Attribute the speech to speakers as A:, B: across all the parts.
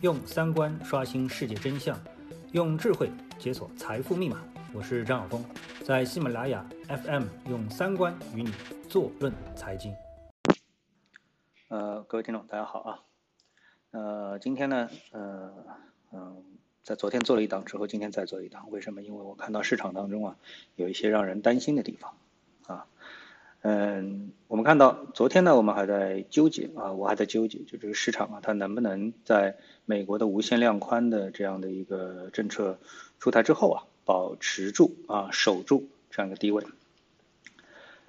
A: 用三观刷新世界真相，用智慧解锁财富密码。我是张晓峰，在喜马拉雅 FM 用三观与你坐论财经。
B: 呃，各位听众，大家好啊。呃，今天呢，呃，嗯，在昨天做了一档之后，今天再做一档，为什么？因为我看到市场当中啊，有一些让人担心的地方啊。嗯，我们看到昨天呢，我们还在纠结啊，我还在纠结，就这个市场啊，它能不能在美国的无限量宽的这样的一个政策出台之后啊，保持住啊，守住这样一个低位。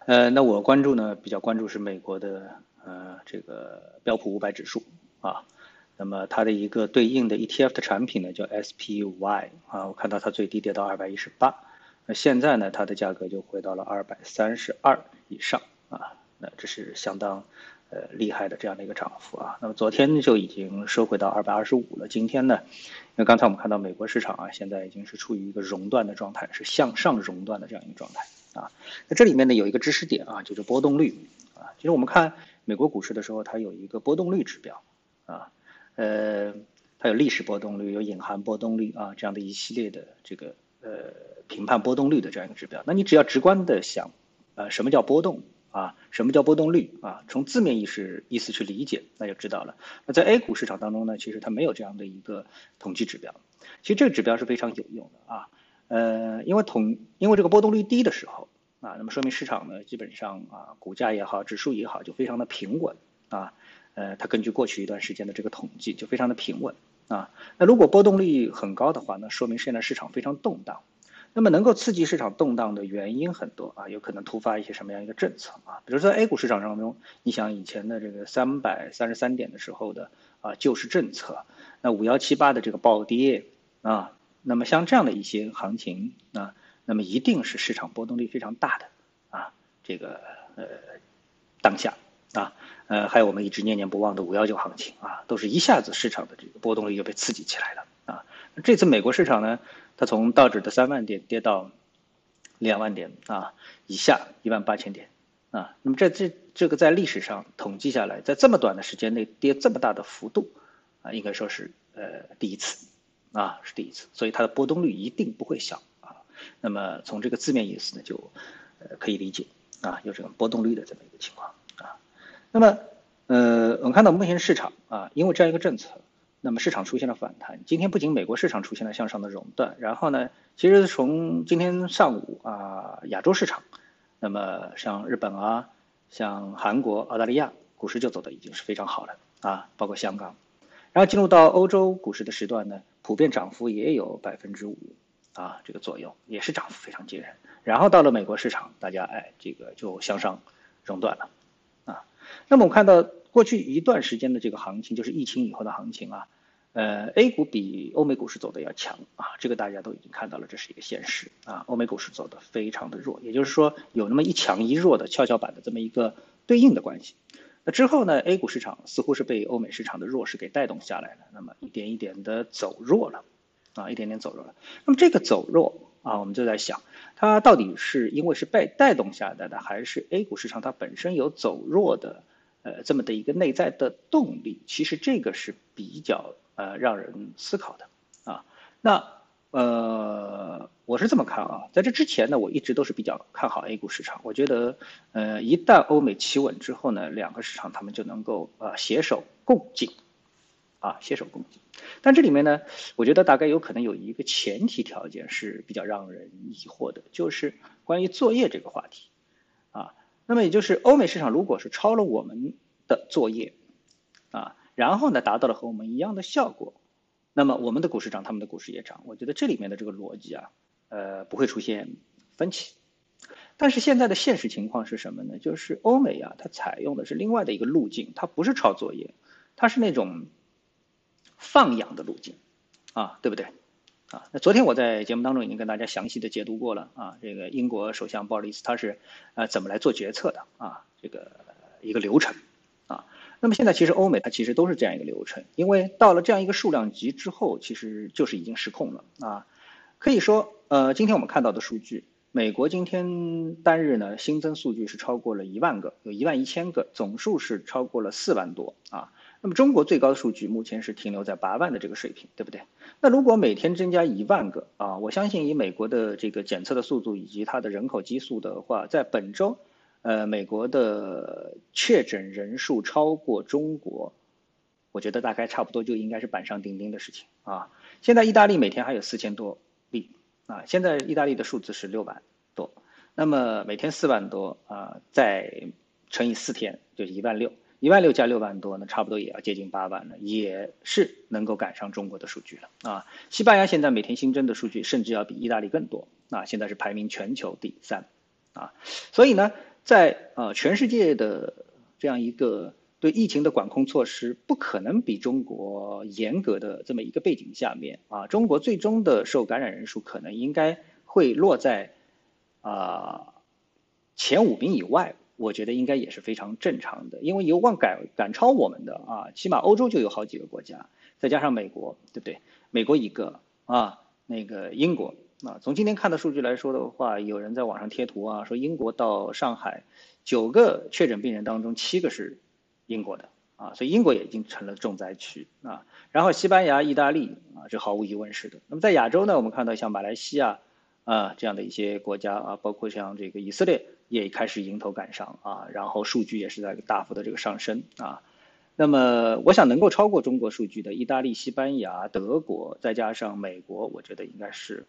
B: 呃，那我关注呢，比较关注是美国的呃这个标普五百指数啊，那么它的一个对应的 ETF 的产品呢叫 SPY 啊，我看到它最低跌到二百一十八。那现在呢，它的价格就回到了二百三十二以上啊，那这是相当呃厉害的这样的一个涨幅啊。那么昨天就已经收回到二百二十五了，今天呢，因为刚才我们看到美国市场啊，现在已经是处于一个熔断的状态，是向上熔断的这样一个状态啊。那这里面呢有一个知识点啊，就是波动率啊。其实我们看美国股市的时候，它有一个波动率指标啊，呃，它有历史波动率，有隐含波动率啊，这样的一系列的这个呃。评判波动率的这样一个指标，那你只要直观的想，呃，什么叫波动啊？什么叫波动率啊？从字面意思意思去理解，那就知道了。那在 A 股市场当中呢，其实它没有这样的一个统计指标。其实这个指标是非常有用的啊，呃，因为统因为这个波动率低的时候啊，那么说明市场呢基本上啊，股价也好，指数也好，就非常的平稳啊。呃，它根据过去一段时间的这个统计，就非常的平稳啊。那如果波动率很高的话，那说明现在市场非常动荡。那么能够刺激市场动荡的原因很多啊，有可能突发一些什么样一个政策啊？比如说 A 股市场当中，你想以前的这个三百三十三点的时候的啊救市政策，那五幺七八的这个暴跌啊，那么像这样的一些行情啊，那么一定是市场波动力非常大的啊，这个呃当下啊呃还有我们一直念念不忘的五幺九行情啊，都是一下子市场的这个波动率就被刺激起来了。这次美国市场呢？它从道指的三万点跌到两万点啊以下一万八千点啊，那么这这这个在历史上统计下来，在这么短的时间内跌这么大的幅度啊，应该说是呃第一次啊是第一次，所以它的波动率一定不会小啊。那么从这个字面意思呢，就呃可以理解啊有这种波动率的这么一个情况啊。那么呃我们看到目前市场啊，因为这样一个政策。那么市场出现了反弹，今天不仅美国市场出现了向上的熔断，然后呢，其实从今天上午啊，亚洲市场，那么像日本啊，像韩国、澳大利亚股市就走的已经是非常好了啊，包括香港，然后进入到欧洲股市的时段呢，普遍涨幅也有百分之五啊这个左右，也是涨幅非常惊人。然后到了美国市场，大家哎这个就向上熔断了啊。那么我看到。过去一段时间的这个行情，就是疫情以后的行情啊，呃，A 股比欧美股市走的要强啊，这个大家都已经看到了，这是一个现实啊。欧美股市走的非常的弱，也就是说有那么一强一弱的跷跷板的这么一个对应的关系。那之后呢，A 股市场似乎是被欧美市场的弱势给带动下来了，那么一点一点的走弱了啊，一点点走弱了。那么这个走弱啊，我们就在想，它到底是因为是被带动下来的，还是 A 股市场它本身有走弱的？呃，这么的一个内在的动力，其实这个是比较呃让人思考的啊。那呃，我是这么看啊，在这之前呢，我一直都是比较看好 A 股市场。我觉得，呃，一旦欧美企稳之后呢，两个市场他们就能够呃携手共进，啊，携手共进。但这里面呢，我觉得大概有可能有一个前提条件是比较让人疑惑的，就是关于作业这个话题。那么也就是欧美市场如果是抄了我们的作业，啊，然后呢达到了和我们一样的效果，那么我们的股市涨，他们的股市也涨。我觉得这里面的这个逻辑啊，呃，不会出现分歧。但是现在的现实情况是什么呢？就是欧美啊，它采用的是另外的一个路径，它不是抄作业，它是那种放养的路径，啊，对不对？啊，那昨天我在节目当中已经跟大家详细的解读过了啊，这个英国首相鲍里斯他是呃怎么来做决策的啊，这个一个流程啊。那么现在其实欧美它其实都是这样一个流程，因为到了这样一个数量级之后，其实就是已经失控了啊。可以说，呃，今天我们看到的数据，美国今天单日呢新增数据是超过了一万个，有一万一千个，总数是超过了四万多啊。那么中国最高的数据目前是停留在八万的这个水平，对不对？那如果每天增加一万个啊，我相信以美国的这个检测的速度以及它的人口基数的话，在本周，呃，美国的确诊人数超过中国，我觉得大概差不多就应该是板上钉钉的事情啊。现在意大利每天还有四千多例啊，现在意大利的数字是六万多，那么每天四万多啊，再乘以四天就是一万六。一万六加六万多，那差不多也要接近八万了，也是能够赶上中国的数据了啊。西班牙现在每天新增的数据甚至要比意大利更多啊，现在是排名全球第三啊。所以呢，在呃全世界的这样一个对疫情的管控措施不可能比中国严格的这么一个背景下面啊，中国最终的受感染人数可能应该会落在啊前五名以外。我觉得应该也是非常正常的，因为有望赶赶超我们的啊，起码欧洲就有好几个国家，再加上美国，对不对？美国一个啊，那个英国啊，从今天看的数据来说的话，有人在网上贴图啊，说英国到上海九个确诊病人当中七个是英国的啊，所以英国也已经成了重灾区啊。然后西班牙、意大利啊，这毫无疑问是的。那么在亚洲呢，我们看到像马来西亚啊这样的一些国家啊，包括像这个以色列。也开始迎头赶上啊，然后数据也是在大幅的这个上升啊。那么，我想能够超过中国数据的，意大利、西班牙、德国，再加上美国，我觉得应该是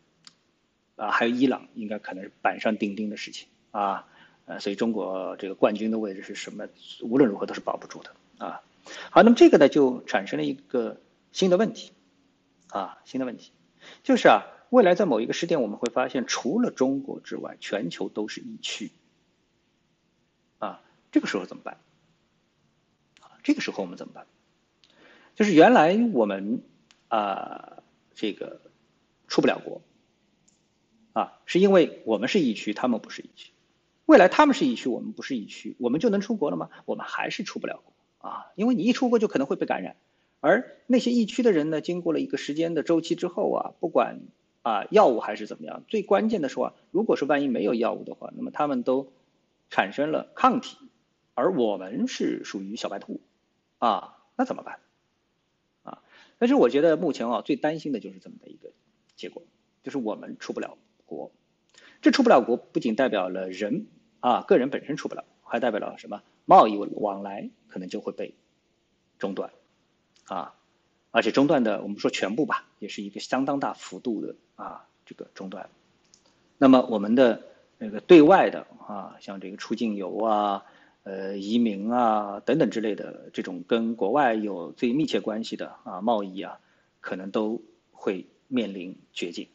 B: 啊，还有伊朗，应该可能是板上钉钉的事情啊。呃，所以中国这个冠军的位置是什么？无论如何都是保不住的啊。好，那么这个呢，就产生了一个新的问题啊，新的问题就是啊，未来在某一个时点，我们会发现，除了中国之外，全球都是疫区。啊这个时候怎么办？啊，这个时候我们怎么办？就是原来我们啊，这个出不了国，啊，是因为我们是疫区，他们不是疫区。未来他们是疫区，我们不是疫区，我们就能出国了吗？我们还是出不了国啊，因为你一出国就可能会被感染。而那些疫区的人呢，经过了一个时间的周期之后啊，不管啊药物还是怎么样，最关键的是啊，如果是万一没有药物的话，那么他们都产生了抗体。而我们是属于小白兔，啊，那怎么办？啊，但是我觉得目前啊，最担心的就是这么的一个结果，就是我们出不了国。这出不了国，不仅代表了人啊，个人本身出不了，还代表了什么？贸易往来可能就会被中断，啊，而且中断的，我们说全部吧，也是一个相当大幅度的啊，这个中断。那么我们的那个对外的啊，像这个出境游啊。呃，移民啊，等等之类的这种跟国外有最密切关系的啊，贸易啊，可能都会面临绝境，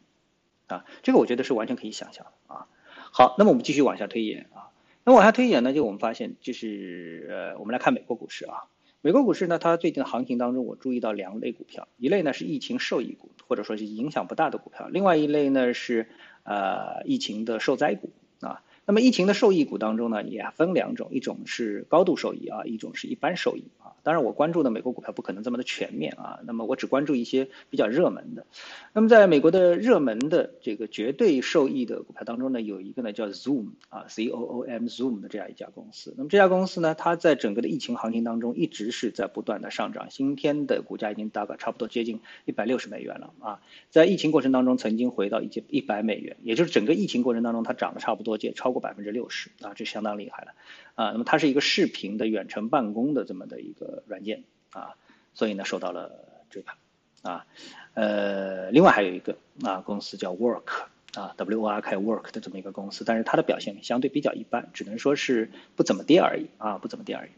B: 啊，这个我觉得是完全可以想象的啊。好，那么我们继续往下推演啊，那往下推演呢，就我们发现就是呃，我们来看美国股市啊，美国股市呢，它最近的行情当中，我注意到两类股票，一类呢是疫情受益股，或者说是影响不大的股票，另外一类呢是呃疫情的受灾股啊。那么疫情的受益股当中呢，也分两种，一种是高度受益啊，一种是一般受益啊。当然，我关注的美国股票不可能这么的全面啊。那么我只关注一些比较热门的。那么在美国的热门的这个绝对受益的股票当中呢，有一个呢叫 Zoom 啊，Z O O M Zoom 的这样一家公司。那么这家公司呢，它在整个的疫情行情当中一直是在不断的上涨，今天的股价已经大概差不多接近一百六十美元了啊。在疫情过程当中曾经回到一一百美元，也就是整个疫情过程当中它涨了差不多接超过百分之六十啊，这相当厉害了。啊，那么它是一个视频的远程办公的这么的一个软件啊，所以呢受到了追捧啊，呃，另外还有一个啊公司叫 Work 啊，W O R K Work 的这么一个公司，但是它的表现相对比较一般，只能说是不怎么跌而已啊，不怎么跌而已。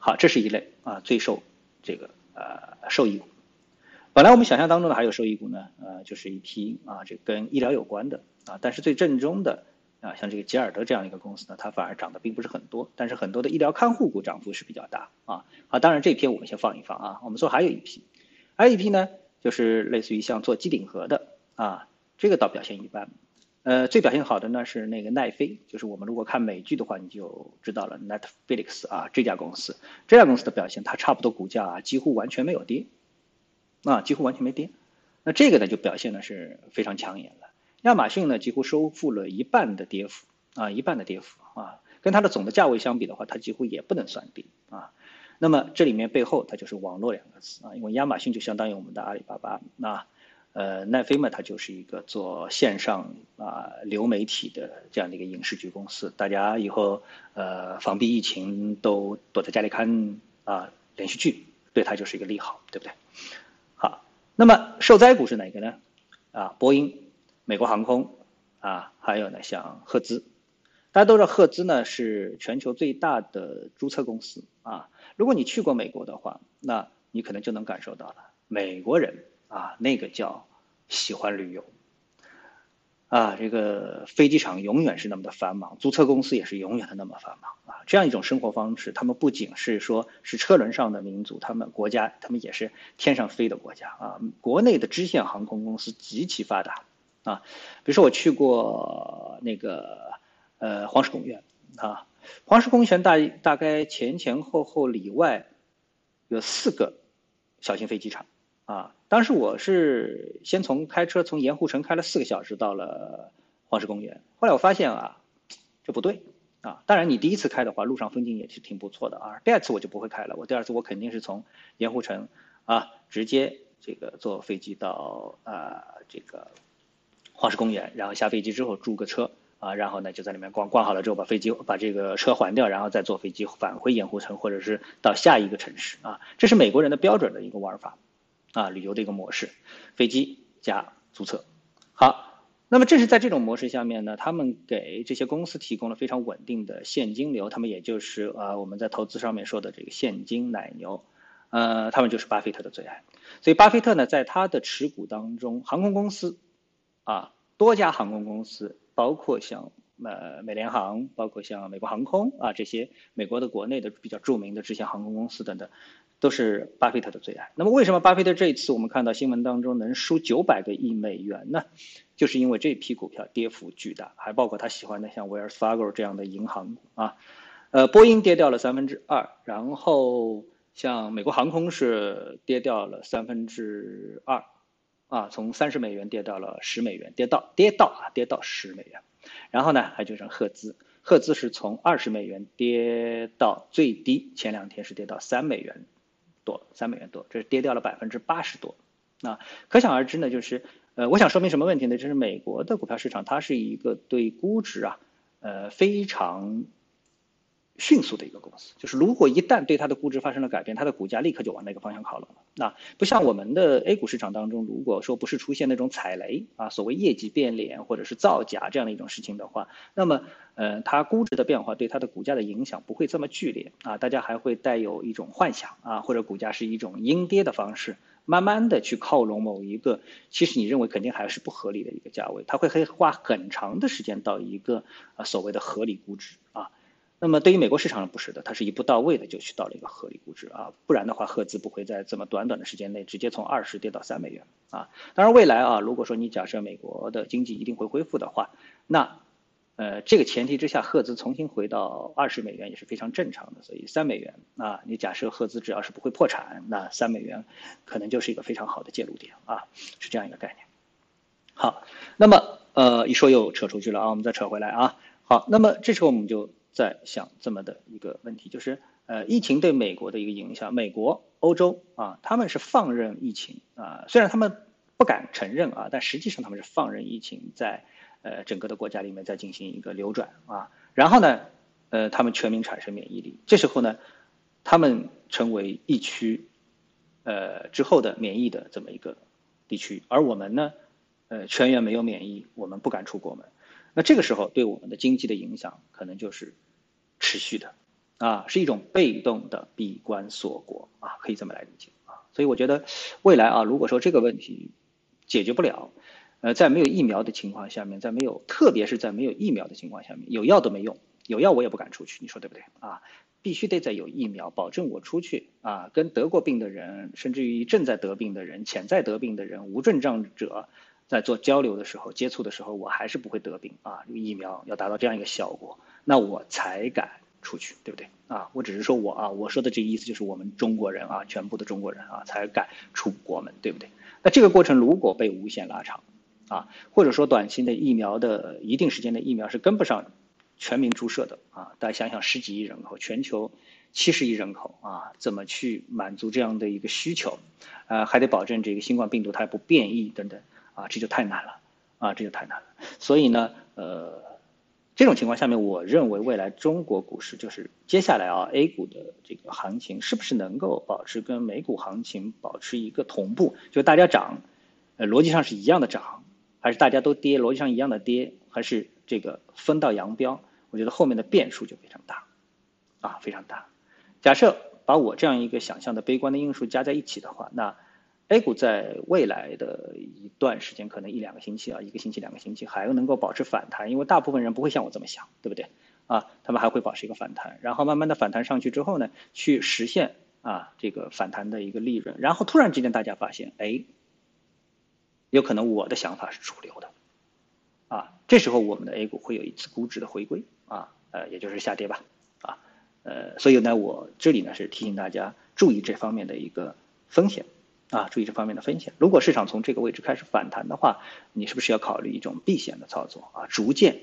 B: 好，这是一类啊最受这个呃受益股。本来我们想象当中的还有受益股呢，呃，就是一批啊这跟医疗有关的啊，但是最正宗的。啊，像这个吉尔德这样一个公司呢，它反而涨得并不是很多，但是很多的医疗看护股涨幅是比较大啊。好，当然这批我们先放一放啊。我们说还有一批，还有一批呢，就是类似于像做机顶盒的啊，这个倒表现一般。呃，最表现好的呢是那个奈飞，就是我们如果看美剧的话，你就知道了，Netflix 啊这家公司，这家公司的表现它差不多股价啊几乎完全没有跌，啊几乎完全没跌，那这个呢就表现的是非常抢眼了。亚马逊呢，几乎收复了一半的跌幅啊，一半的跌幅啊，跟它的总的价位相比的话，它几乎也不能算低啊。那么这里面背后它就是网络两个字啊，因为亚马逊就相当于我们的阿里巴巴，那呃奈飞嘛，它就是一个做线上啊流媒体的这样的一个影视剧公司。大家以后呃防避疫情都躲在家里看啊连续剧，对它就是一个利好，对不对？好，那么受灾股是哪个呢？啊，波音、美国航空啊，还有呢像赫兹。大家都知道赫兹呢是全球最大的租车公司啊。如果你去过美国的话，那你可能就能感受到了，美国人啊那个叫喜欢旅游啊，这个飞机场永远是那么的繁忙，租车公司也是永远的那么繁忙啊。这样一种生活方式，他们不仅是说是车轮上的民族，他们国家他们也是天上飞的国家啊。国内的支线航空公司极其发达啊，比如说我去过那个。呃，黄石公园啊，黄石公园大大概前前后后里外有四个小型飞机场啊。当时我是先从开车从盐湖城开了四个小时到了黄石公园，后来我发现啊，这不对啊。当然你第一次开的话，路上风景也是挺不错的啊。第二次我就不会开了，我第二次我肯定是从盐湖城啊直接这个坐飞机到啊这个黄石公园，然后下飞机之后租个车。啊，然后呢，就在里面逛逛好了之后，把飞机把这个车还掉，然后再坐飞机返回盐湖城，或者是到下一个城市啊。这是美国人的标准的一个玩法，啊，旅游的一个模式，飞机加租车。好，那么正是在这种模式下面呢，他们给这些公司提供了非常稳定的现金流，他们也就是啊我们在投资上面说的这个现金奶牛，呃，他们就是巴菲特的最爱。所以巴菲特呢，在他的持股当中，航空公司啊，多家航空公司。包括像呃美联航，包括像美国航空啊这些美国的国内的比较著名的这些航空公司等等，都是巴菲特的最爱。那么为什么巴菲特这一次我们看到新闻当中能输九百个亿美元呢？就是因为这批股票跌幅巨大，还包括他喜欢的像 Wells Fargo 这样的银行啊，呃波音跌掉了三分之二，然后像美国航空是跌掉了三分之二。啊，从三十美元跌到了十美元，跌到跌到啊，跌到十美元，然后呢，还就剩赫兹，赫兹是从二十美元跌到最低，前两天是跌到三美元多，三美元多，这是跌掉了百分之八十多，啊，可想而知呢，就是呃，我想说明什么问题呢？就是美国的股票市场，它是一个对估值啊，呃，非常。迅速的一个公司，就是如果一旦对它的估值发生了改变，它的股价立刻就往那个方向靠拢了。那不像我们的 A 股市场当中，如果说不是出现那种踩雷啊，所谓业绩变脸或者是造假这样的一种事情的话，那么呃，它估值的变化对它的股价的影响不会这么剧烈啊，大家还会带有一种幻想啊，或者股价是一种阴跌的方式，慢慢的去靠拢某一个其实你认为肯定还是不合理的一个价位，它会会花很长的时间到一个啊所谓的合理估值。那么对于美国市场不是的，它是一步到位的就去到了一个合理估值啊，不然的话赫兹不会在这么短短的时间内直接从二十跌到三美元啊。当然未来啊，如果说你假设美国的经济一定会恢复的话，那呃这个前提之下，赫兹重新回到二十美元也是非常正常的。所以三美元啊，你假设赫兹只要是不会破产，那三美元可能就是一个非常好的介入点啊，是这样一个概念。好，那么呃一说又扯出去了啊，我们再扯回来啊。好，那么这时候我们就。在想这么的一个问题，就是呃，疫情对美国的一个影响，美国、欧洲啊，他们是放任疫情啊，虽然他们不敢承认啊，但实际上他们是放任疫情在呃整个的国家里面在进行一个流转啊，然后呢，呃，他们全民产生免疫力，这时候呢，他们成为疫区呃之后的免疫的这么一个地区，而我们呢，呃，全员没有免疫，我们不敢出国门。那这个时候对我们的经济的影响可能就是持续的，啊，是一种被动的闭关锁国啊，可以这么来理解啊。所以我觉得未来啊，如果说这个问题解决不了，呃，在没有疫苗的情况下面，在没有，特别是在没有疫苗的情况下面，有药都没用，有药我也不敢出去，你说对不对啊？必须得在有疫苗，保证我出去啊，跟得过病的人，甚至于正在得病的人、潜在得病的人、无症状者。在做交流的时候、接触的时候，我还是不会得病啊。这个疫苗要达到这样一个效果，那我才敢出去，对不对啊？我只是说我啊，我说的这个意思就是我们中国人啊，全部的中国人啊，才敢出国门，对不对？那这个过程如果被无限拉长啊，或者说短期的疫苗的一定时间的疫苗是跟不上全民注射的啊，大家想想十几亿人口，全球七十亿人口啊，怎么去满足这样的一个需求？啊，还得保证这个新冠病毒它不变异等等啊，这就太难了啊，这就太难了。所以呢，呃，这种情况下面，我认为未来中国股市就是接下来啊，A 股的这个行情是不是能够保持跟美股行情保持一个同步？就大家涨，呃，逻辑上是一样的涨，还是大家都跌，逻辑上一样的跌，还是这个分道扬镳？我觉得后面的变数就非常大，啊，非常大。假设。把我这样一个想象的悲观的因素加在一起的话，那 A 股在未来的一段时间，可能一两个星期啊，一个星期、两个星期，还能够保持反弹，因为大部分人不会像我这么想，对不对？啊，他们还会保持一个反弹，然后慢慢的反弹上去之后呢，去实现啊这个反弹的一个利润，然后突然之间大家发现，哎，有可能我的想法是主流的，啊，这时候我们的 A 股会有一次估值的回归，啊，呃，也就是下跌吧。啊呃，所以呢，我这里呢是提醒大家注意这方面的一个风险啊，注意这方面的风险。如果市场从这个位置开始反弹的话，你是不是要考虑一种避险的操作啊？逐渐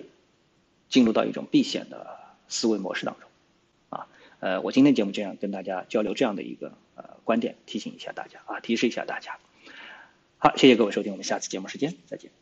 B: 进入到一种避险的思维模式当中啊。呃，我今天节目这样跟大家交流这样的一个呃观点，提醒一下大家啊，提示一下大家。好，谢谢各位收听，我们下次节目时间再见。